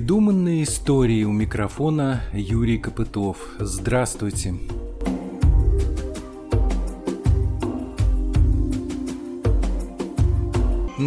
Придуманные истории у микрофона Юрий Копытов. Здравствуйте.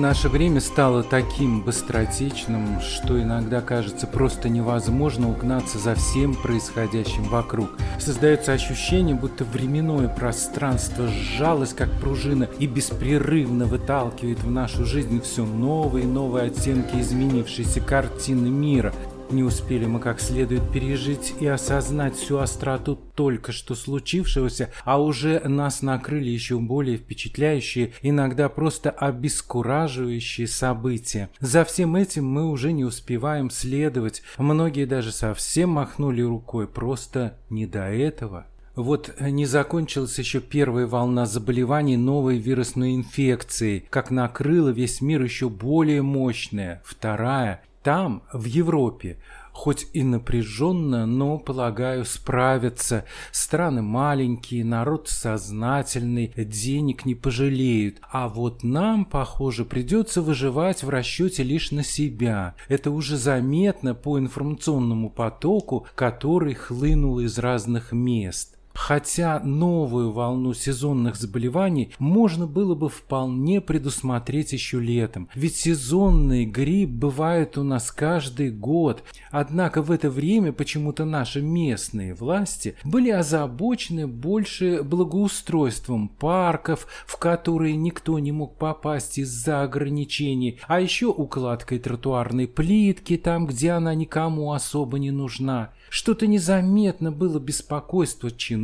Наше время стало таким быстротечным, что иногда кажется просто невозможно угнаться за всем происходящим вокруг. Создается ощущение, будто временное пространство сжалось как пружина и беспрерывно выталкивает в нашу жизнь все новые и новые оттенки изменившейся картины мира, не успели мы как следует пережить и осознать всю остроту только что случившегося, а уже нас накрыли еще более впечатляющие, иногда просто обескураживающие события. За всем этим мы уже не успеваем следовать, многие даже совсем махнули рукой, просто не до этого. Вот не закончилась еще первая волна заболеваний новой вирусной инфекцией, как накрыла весь мир еще более мощная, вторая, там, в Европе, хоть и напряженно, но, полагаю, справятся. Страны маленькие, народ сознательный, денег не пожалеют. А вот нам, похоже, придется выживать в расчете лишь на себя. Это уже заметно по информационному потоку, который хлынул из разных мест. Хотя новую волну сезонных заболеваний можно было бы вполне предусмотреть еще летом, ведь сезонный грипп бывает у нас каждый год. Однако в это время почему-то наши местные власти были озабочены больше благоустройством парков, в которые никто не мог попасть из-за ограничений, а еще укладкой тротуарной плитки там, где она никому особо не нужна. Что-то незаметно было беспокойство чиновников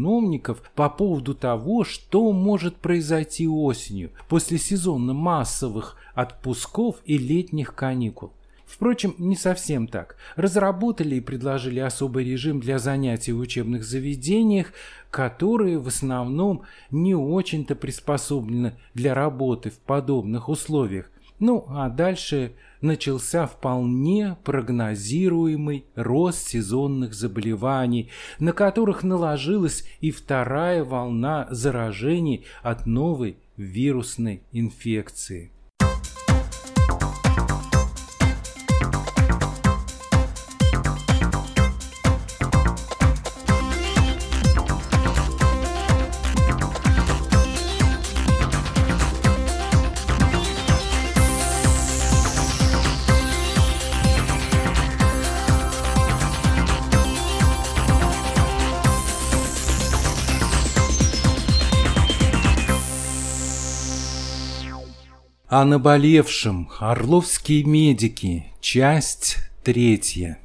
по поводу того, что может произойти осенью после сезона массовых отпусков и летних каникул. Впрочем, не совсем так. Разработали и предложили особый режим для занятий в учебных заведениях, которые в основном не очень-то приспособлены для работы в подобных условиях. Ну, а дальше начался вполне прогнозируемый рост сезонных заболеваний, на которых наложилась и вторая волна заражений от новой вирусной инфекции. О наболевшем. Орловские медики. Часть третья.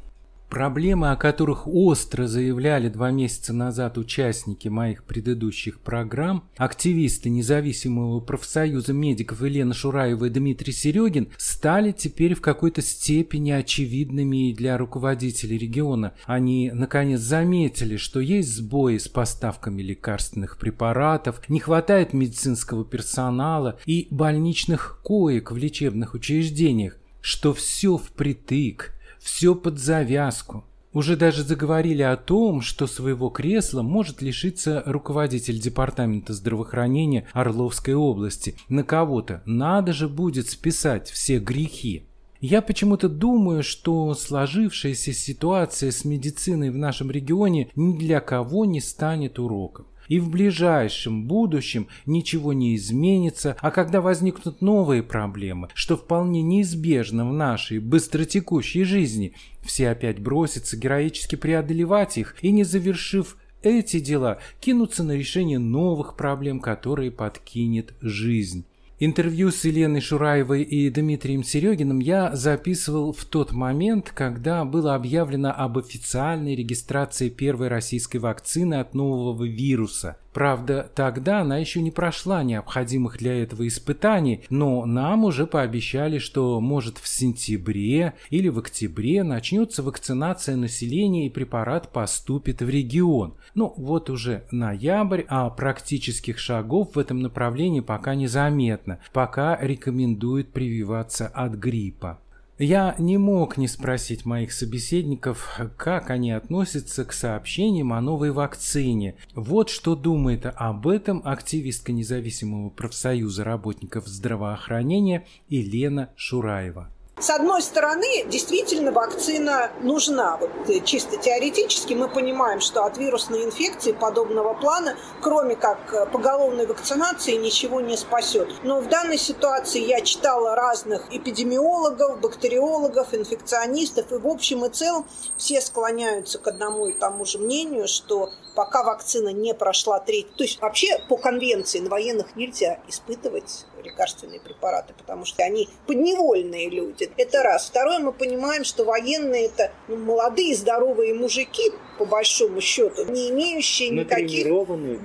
Проблемы, о которых остро заявляли два месяца назад участники моих предыдущих программ, активисты независимого профсоюза медиков Елена Шураева и Дмитрий Серегин, стали теперь в какой-то степени очевидными и для руководителей региона. Они, наконец, заметили, что есть сбои с поставками лекарственных препаратов, не хватает медицинского персонала и больничных коек в лечебных учреждениях, что все впритык – все под завязку. Уже даже заговорили о том, что своего кресла может лишиться руководитель департамента здравоохранения Орловской области. На кого-то надо же будет списать все грехи. Я почему-то думаю, что сложившаяся ситуация с медициной в нашем регионе ни для кого не станет уроком и в ближайшем будущем ничего не изменится, а когда возникнут новые проблемы, что вполне неизбежно в нашей быстротекущей жизни, все опять бросятся героически преодолевать их и, не завершив эти дела, кинутся на решение новых проблем, которые подкинет жизнь. Интервью с Еленой Шураевой и Дмитрием Серегиным я записывал в тот момент, когда было объявлено об официальной регистрации первой российской вакцины от нового вируса Правда, тогда она еще не прошла необходимых для этого испытаний, но нам уже пообещали, что может в сентябре или в октябре начнется вакцинация населения и препарат поступит в регион. Ну вот уже ноябрь, а практических шагов в этом направлении пока незаметно, пока рекомендуют прививаться от гриппа. Я не мог не спросить моих собеседников, как они относятся к сообщениям о новой вакцине. Вот что думает об этом активистка независимого профсоюза работников здравоохранения Елена Шураева. С одной стороны, действительно вакцина нужна. Вот э, чисто теоретически мы понимаем, что от вирусной инфекции подобного плана, кроме как э, поголовной вакцинации, ничего не спасет. Но в данной ситуации я читала разных эпидемиологов, бактериологов, инфекционистов, и в общем и целом все склоняются к одному и тому же мнению, что пока вакцина не прошла треть, то есть вообще по конвенции на военных нельзя испытывать лекарственные препараты, потому что они подневольные люди. Это раз. Второе, мы понимаем, что военные это ну, молодые здоровые мужики, по большому счету, не имеющие никаких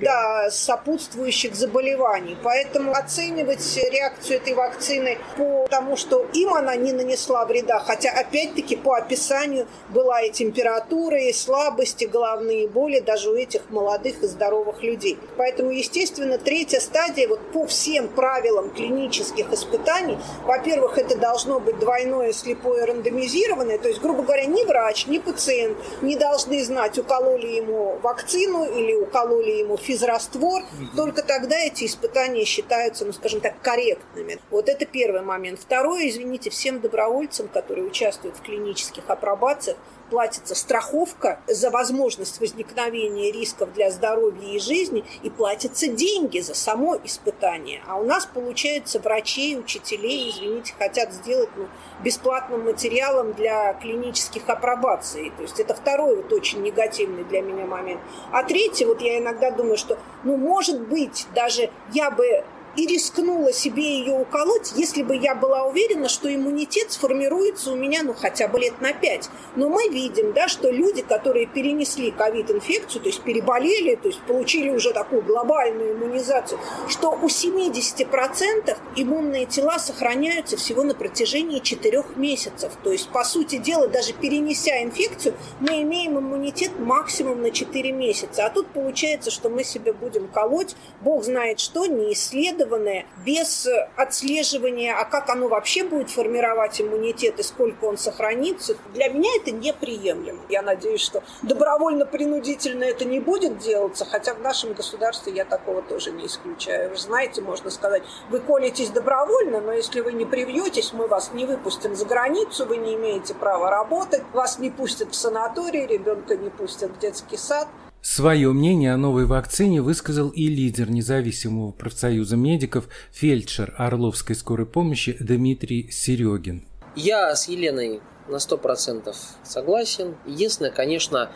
да. Да, сопутствующих заболеваний. Поэтому оценивать реакцию этой вакцины по тому, что им она не нанесла вреда, хотя опять-таки по описанию была и температура, и слабость, и головные боли даже у этих молодых и здоровых людей. Поэтому, естественно, третья стадия вот по всем правилам клинических испытаний, во-первых, это должно быть двойное слепое рандомизированное, то есть, грубо говоря, ни врач, ни пациент не должны знать, укололи ему вакцину или укололи ему физраствор, только тогда эти испытания считаются, ну, скажем так, корректными. Вот это первый момент. Второе, извините, всем добровольцам, которые участвуют в клинических апробациях, платится страховка за возможность возникновения рисков для здоровья и жизни, и платятся деньги за само испытание. А у нас, получается, врачей, учителей, извините, хотят сделать ну, бесплатным материалом для клинических апробаций. То есть это второй вот очень негативный для меня момент. А третий, вот я иногда думаю, что, ну, может быть, даже я бы и рискнула себе ее уколоть, если бы я была уверена, что иммунитет сформируется у меня, ну, хотя бы лет на 5. Но мы видим, да, что люди, которые перенесли ковид-инфекцию, то есть переболели, то есть получили уже такую глобальную иммунизацию, что у 70% иммунные тела сохраняются всего на протяжении 4 месяцев. То есть, по сути дела, даже перенеся инфекцию, мы имеем иммунитет максимум на 4 месяца. А тут получается, что мы себе будем колоть, бог знает что, не исследовать, исследованное, без отслеживания, а как оно вообще будет формировать иммунитет и сколько он сохранится, для меня это неприемлемо. Я надеюсь, что добровольно-принудительно это не будет делаться, хотя в нашем государстве я такого тоже не исключаю. Вы знаете, можно сказать, вы колитесь добровольно, но если вы не привьетесь, мы вас не выпустим за границу, вы не имеете права работать, вас не пустят в санаторий, ребенка не пустят в детский сад. Свое мнение о новой вакцине высказал и лидер независимого профсоюза медиков, фельдшер Орловской скорой помощи Дмитрий Серегин. Я с Еленой на 100% согласен. Единственное, конечно,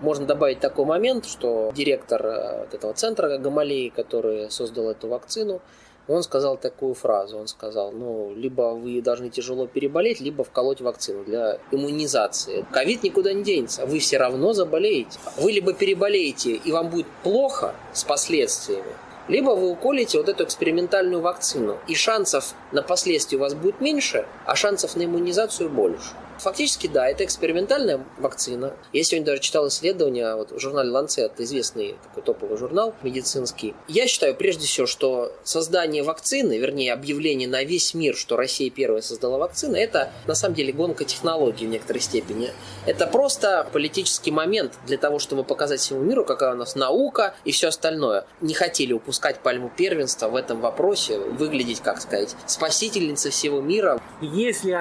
можно добавить такой момент, что директор э, этого центра Гамалеи, который создал эту вакцину, он сказал такую фразу. Он сказал, ну, либо вы должны тяжело переболеть, либо вколоть вакцину для иммунизации. Ковид никуда не денется, вы все равно заболеете. Вы либо переболеете, и вам будет плохо с последствиями, либо вы уколите вот эту экспериментальную вакцину, и шансов на последствия у вас будет меньше, а шансов на иммунизацию больше. Фактически, да, это экспериментальная вакцина. Я сегодня даже читал исследования вот, в журнале Lancet, известный такой топовый журнал медицинский. Я считаю, прежде всего, что создание вакцины, вернее, объявление на весь мир, что Россия первая создала вакцину, это на самом деле гонка технологий в некоторой степени. Это просто политический момент для того, чтобы показать всему миру, какая у нас наука и все остальное. Не хотели упускать пальму первенства в этом вопросе, выглядеть, как сказать, спасительницей всего мира. Есть ли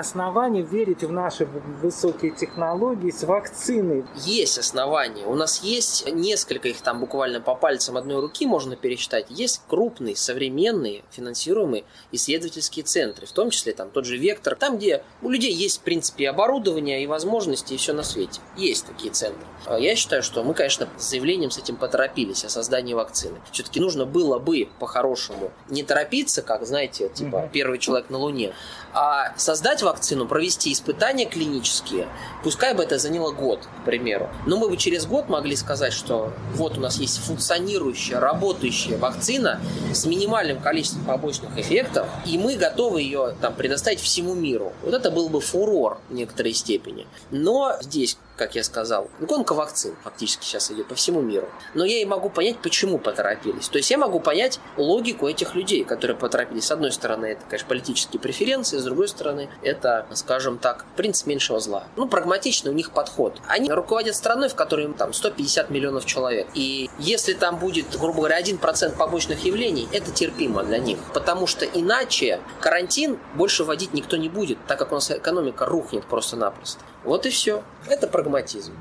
верить в наши высокие технологии с вакциной. Есть основания. У нас есть несколько их там буквально по пальцам одной руки можно пересчитать. Есть крупные, современные, финансируемые исследовательские центры, в том числе там тот же Вектор, там, где у людей есть, в принципе, оборудование и возможности, и все на свете. Есть такие центры. А я считаю, что мы, конечно, с заявлением с этим поторопились о создании вакцины. Все-таки нужно было бы по-хорошему не торопиться, как, знаете, типа первый человек на Луне, а создать вакцину, провести испытания клинические, пускай бы это заняло год, к примеру. Но мы бы через год могли сказать, что вот у нас есть функционирующая, работающая вакцина с минимальным количеством побочных эффектов, и мы готовы ее там предоставить всему миру. Вот это был бы фурор в некоторой степени. Но здесь как я сказал. Гонка вакцин фактически сейчас идет по всему миру. Но я и могу понять, почему поторопились. То есть я могу понять логику этих людей, которые поторопились. С одной стороны, это, конечно, политические преференции, с другой стороны, это, скажем так, принцип меньшего зла. Ну, прагматичный у них подход. Они руководят страной, в которой там 150 миллионов человек. И если там будет, грубо говоря, 1% побочных явлений, это терпимо для них. Потому что иначе карантин больше вводить никто не будет, так как у нас экономика рухнет просто-напросто. Вот и все. Это прагматизм.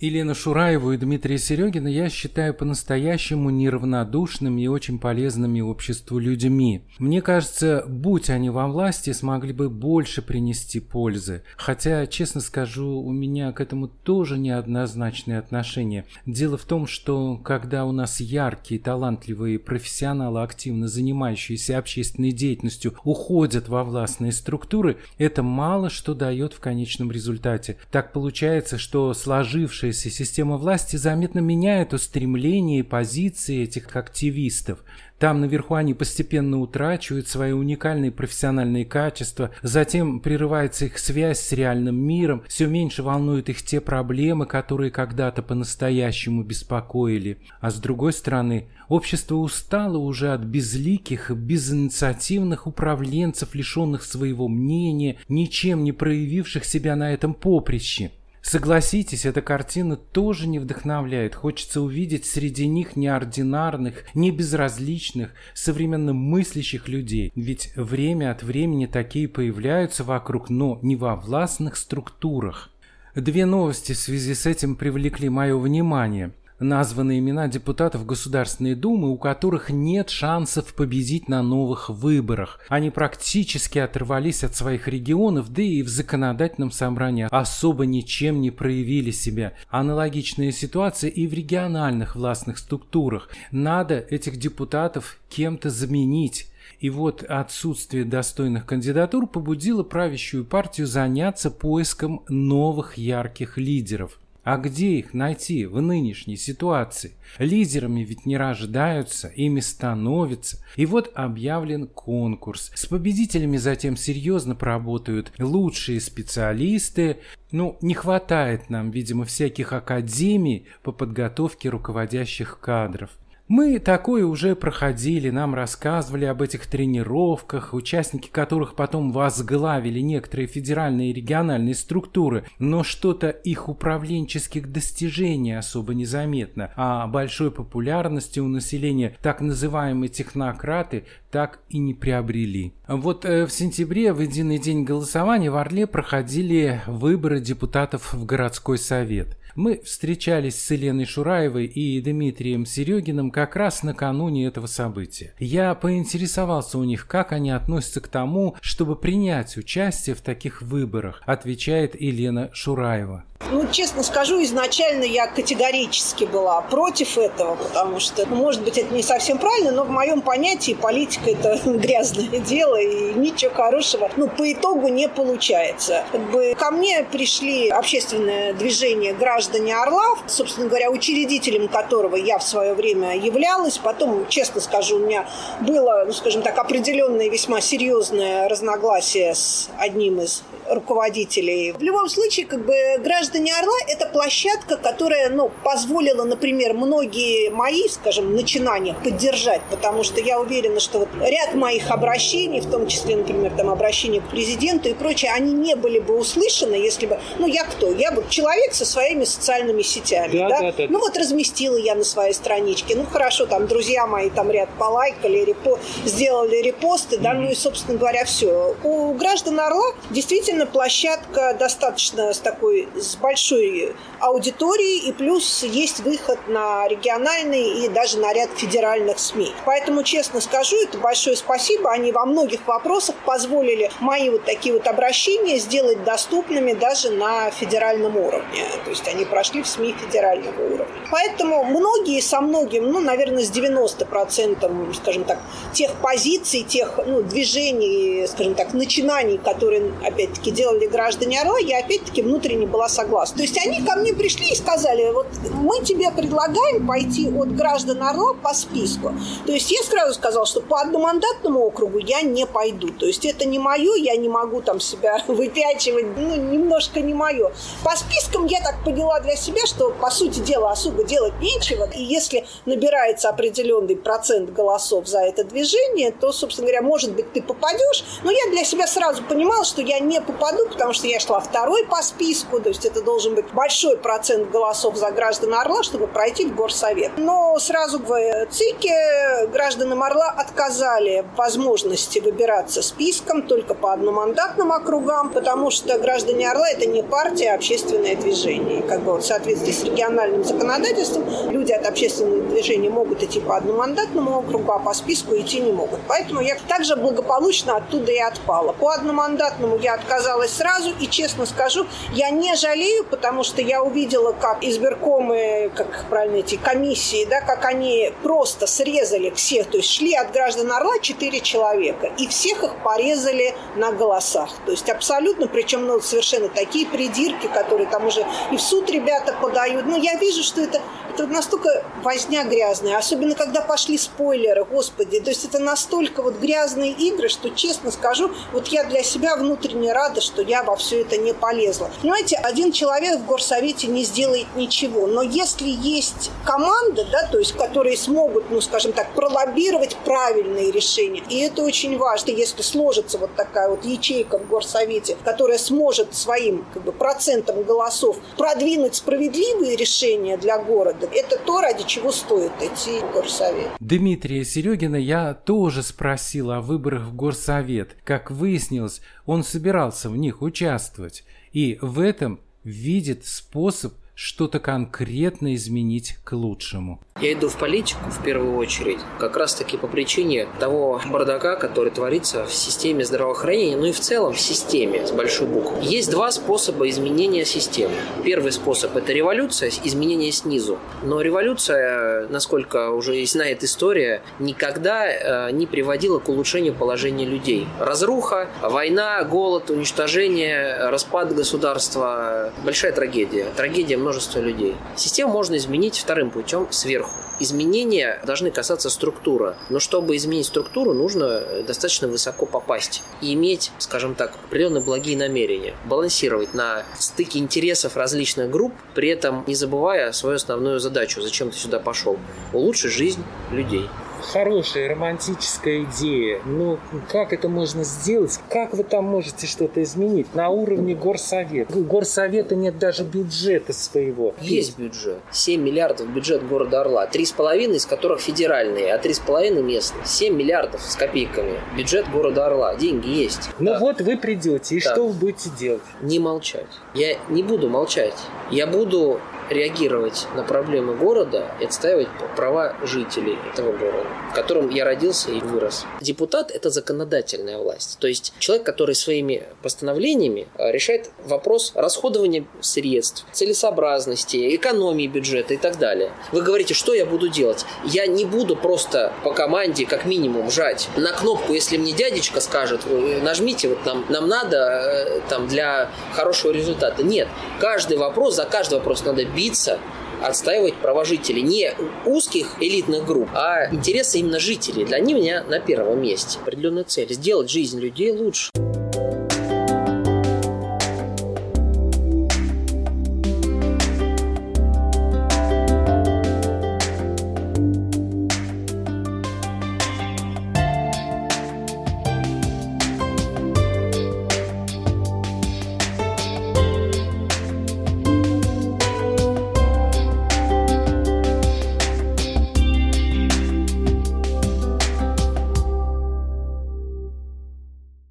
Елену Шураеву и Дмитрия Серегина я считаю по-настоящему неравнодушными и очень полезными обществу людьми. Мне кажется, будь они во власти, смогли бы больше принести пользы. Хотя, честно скажу, у меня к этому тоже неоднозначные отношения. Дело в том, что когда у нас яркие, талантливые профессионалы, активно занимающиеся общественной деятельностью, уходят во властные структуры, это мало что дает в конечном результате. Так получается, что сложившие сложившаяся система власти заметно меняет устремления и позиции этих активистов. Там наверху они постепенно утрачивают свои уникальные профессиональные качества, затем прерывается их связь с реальным миром, все меньше волнуют их те проблемы, которые когда-то по-настоящему беспокоили. А с другой стороны, общество устало уже от безликих, безинициативных управленцев, лишенных своего мнения, ничем не проявивших себя на этом поприще. Согласитесь, эта картина тоже не вдохновляет. Хочется увидеть среди них неординарных, не безразличных, современно мыслящих людей. Ведь время от времени такие появляются вокруг, но не во властных структурах. Две новости в связи с этим привлекли мое внимание названы имена депутатов Государственной Думы, у которых нет шансов победить на новых выборах. Они практически оторвались от своих регионов, да и в законодательном собрании особо ничем не проявили себя. Аналогичная ситуация и в региональных властных структурах. Надо этих депутатов кем-то заменить. И вот отсутствие достойных кандидатур побудило правящую партию заняться поиском новых ярких лидеров. А где их найти в нынешней ситуации? Лидерами ведь не рождаются, ими становятся. И вот объявлен конкурс. С победителями затем серьезно поработают лучшие специалисты. Ну, не хватает нам, видимо, всяких академий по подготовке руководящих кадров. Мы такое уже проходили, нам рассказывали об этих тренировках, участники которых потом возглавили некоторые федеральные и региональные структуры, но что-то их управленческих достижений особо незаметно, а большой популярности у населения так называемые технократы так и не приобрели. Вот э, в сентябре в единый день голосования в Орле проходили выборы депутатов в городской совет. Мы встречались с Еленой Шураевой и Дмитрием Серегиным как раз накануне этого события. Я поинтересовался у них, как они относятся к тому, чтобы принять участие в таких выборах, отвечает Елена Шураева. Ну, честно скажу, изначально я категорически была против этого, потому что, ну, может быть, это не совсем правильно, но в моем понятии политика – это грязное дело, и ничего хорошего, ну, по итогу не получается. Как бы ко мне пришли общественное движение «Граждане Орла», собственно говоря, учредителем которого я в свое время являлась. Потом, честно скажу, у меня было, ну, скажем так, определенное весьма серьезное разногласие с одним из руководителей. В любом случае, как бы «Граждане Орла» – это площадка, которая ну, позволила, например, многие мои, скажем, начинания поддержать, потому что я уверена, что вот ряд моих обращений, в том числе, например, там, обращения к президенту и прочее, они не были бы услышаны, если бы... Ну, я кто? Я вот человек со своими социальными сетями, да? да? да, да. Ну, вот разместила я на своей страничке. Ну, хорошо, там, друзья мои там ряд полайкали, репо... сделали репосты, да, ну и, собственно говоря, все. У граждан Орла действительно действительно площадка достаточно с такой, с большой аудиторией, и плюс есть выход на региональные и даже на ряд федеральных СМИ. Поэтому, честно скажу, это большое спасибо. Они во многих вопросах позволили мои вот такие вот обращения сделать доступными даже на федеральном уровне. То есть они прошли в СМИ федерального уровня. Поэтому многие со многим, ну, наверное, с 90%, скажем так, тех позиций, тех ну, движений, скажем так, начинаний, которые, опять-таки, делали граждане Орла, я, опять-таки, внутренне была согласна. То есть они ко мне пришли и сказали, вот мы тебе предлагаем пойти от граждан Орла по списку. То есть я сразу сказала, что по одномандатному округу я не пойду. То есть это не мое, я не могу там себя выпячивать, ну, немножко не мое. По спискам я так поняла для себя, что, по сути дела, особо делать нечего. И если набирается определенный процент голосов за это движение, то, собственно говоря, может быть, ты попадешь. Но я для себя сразу понимала, что я не попаду, потому что я шла второй по списку, то есть это должен быть большой процент голосов за граждан Орла, чтобы пройти в горсовет. Но сразу в ЦИКе гражданам Орла отказали возможности выбираться списком только по одномандатным округам, потому что граждане Орла – это не партия, а общественное движение. Как бы вот в соответствии с региональным законодательством люди от общественного движения могут идти по одномандатному округу, а по списку идти не могут. Поэтому я также благополучно оттуда и отпала. По одномандатному я отказалась сразу, и честно скажу, я не жалею, потому что я увидела, как избиркомы, как правильно эти комиссии, да, как они просто срезали всех, то есть шли от граждан Орла четыре человека, и всех их порезали на голосах. То есть абсолютно, причем ну, совершенно такие придирки, которые там уже и в суд ребята подают. Но я вижу, что это, это настолько возня грязная, особенно когда пошли спойлеры, господи. То есть это настолько вот грязные игры, что, честно скажу, вот я для себя внутренне рада, что я во все это не полезла. Понимаете, один человек в горсовете не сделает ничего, но если есть команда, да, то есть которые смогут, ну, скажем так, пролоббировать правильные решения, и это очень важно, если сложится вот такая вот ячейка в горсовете, которая сможет своим как бы, процентом голосов продвинуть справедливые решения для города, это то, ради чего стоит идти в горсовет. Дмитрия Серегина я тоже спросил о выборах в горсовет. Как выяснилось, он собирался в них участвовать. И в этом видит способ что-то конкретно изменить к лучшему. Я иду в политику в первую очередь, как раз таки по причине того бардака, который творится в системе здравоохранения, ну и в целом в системе с большой буквы. Есть два способа изменения системы. Первый способ – это революция, изменение снизу. Но революция, насколько уже знает история, никогда э, не приводила к улучшению положения людей. Разруха, война, голод, уничтожение, распад государства – большая трагедия. Трагедия множества людей. Систему можно изменить вторым путем сверху. Изменения должны касаться структуры, но чтобы изменить структуру, нужно достаточно высоко попасть и иметь, скажем так, определенные благие намерения, балансировать на стыке интересов различных групп, при этом не забывая свою основную задачу, зачем ты сюда пошел, улучшить жизнь людей хорошая романтическая идея. Но как это можно сделать? Как вы там можете что-то изменить? На уровне горсовета. У горсовета нет даже бюджета своего. Есть бюджет. 7 миллиардов бюджет города Орла. 3,5 из которых федеральные, а 3,5 местные. 7 миллиардов с копейками. Бюджет города Орла. Деньги есть. Ну да. вот вы придете, и да. что вы будете делать? Не молчать. Я не буду молчать. Я буду реагировать на проблемы города и отстаивать права жителей этого города, в котором я родился и вырос. Депутат – это законодательная власть. То есть человек, который своими постановлениями э, решает вопрос расходования средств, целесообразности, экономии бюджета и так далее. Вы говорите, что я буду делать? Я не буду просто по команде как минимум жать на кнопку, если мне дядечка скажет, нажмите, вот нам, нам надо э, там для хорошего результата. Нет, каждый вопрос, за каждый вопрос надо биться отстаивать права жителей. Не узких элитных групп, а интересы именно жителей. Для них меня на первом месте. Определенная цель – сделать жизнь людей лучше.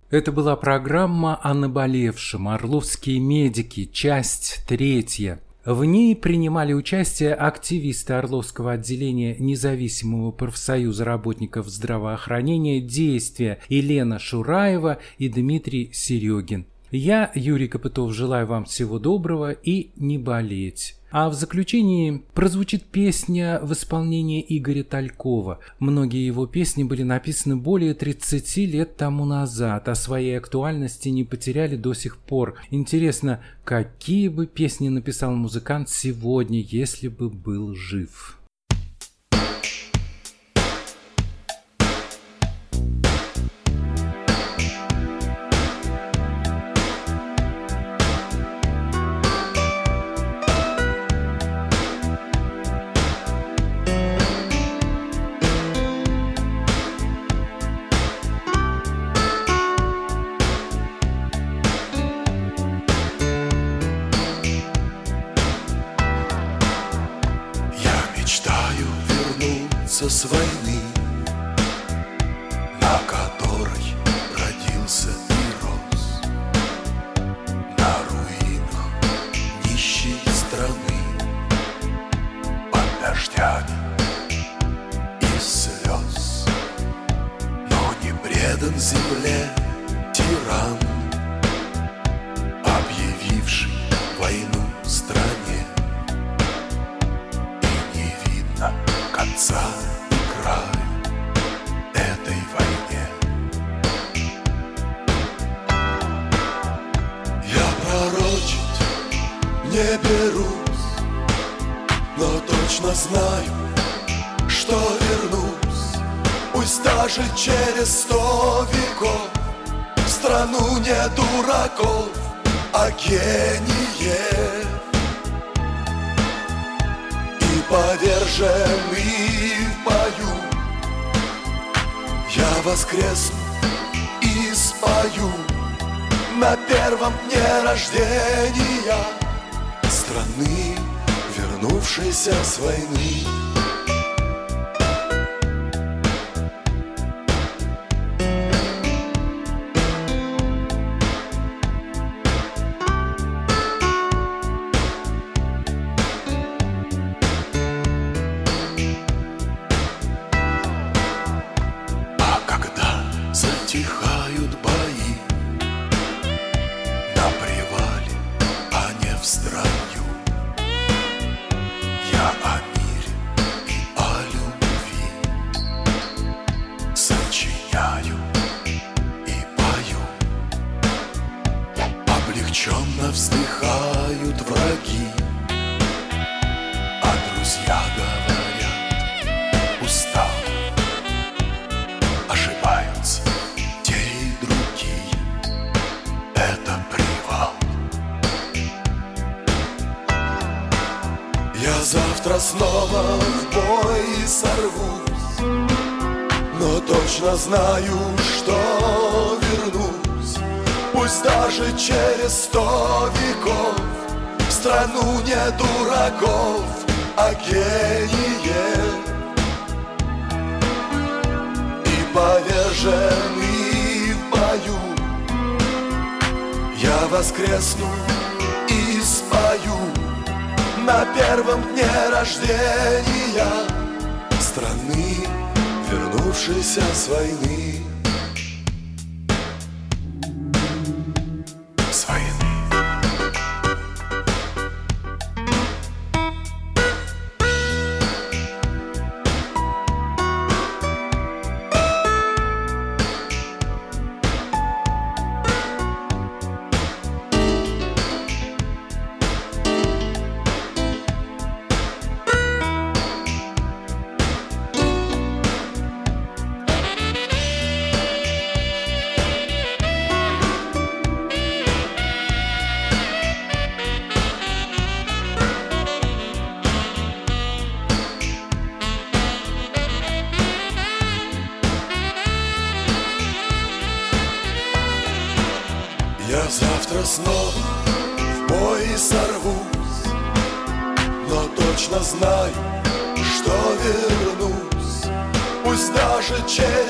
Это была программа о наболевшем «Орловские медики», часть третья. В ней принимали участие активисты Орловского отделения независимого профсоюза работников здравоохранения «Действия» Елена Шураева и Дмитрий Серегин. Я, Юрий Копытов, желаю вам всего доброго и не болеть. А в заключении прозвучит песня в исполнении Игоря Талькова. Многие его песни были написаны более 30 лет тому назад, а своей актуальности не потеряли до сих пор. Интересно, какие бы песни написал музыкант сегодня, если бы был жив? Страну не дураков, а гениев. И поверженный в бою я воскресну и спою на первом дне рождения страны, вернувшейся с войны. в страх. богов о гении И поверженный в бою. Я воскресну и спою На первом дне рождения Страны, вернувшейся с войны.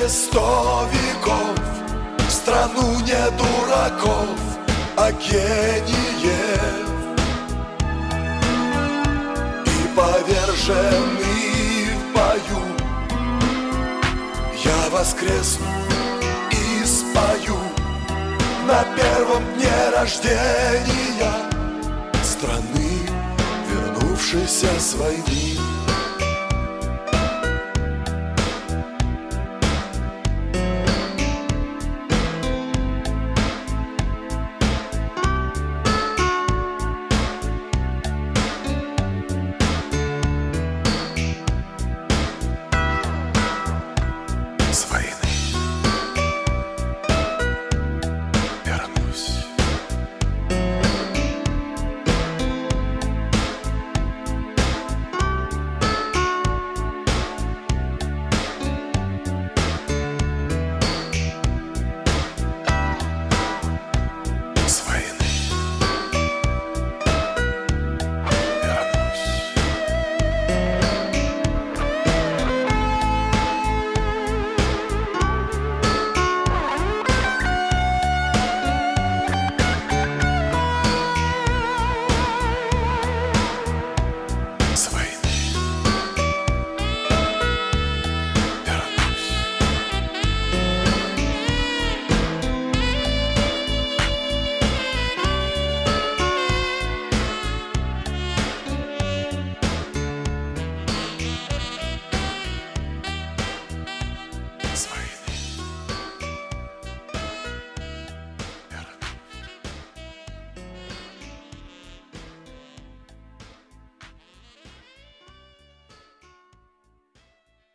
через сто веков В страну не дураков, а гениев. И повержены в бою Я воскресну и спою На первом дне рождения Страны, вернувшейся с войны.